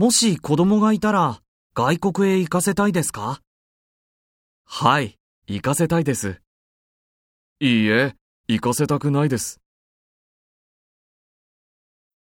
もし子供がいたら外国へ行かせたいですか？はい、行かせたいです。いいえ、行かせたくないです。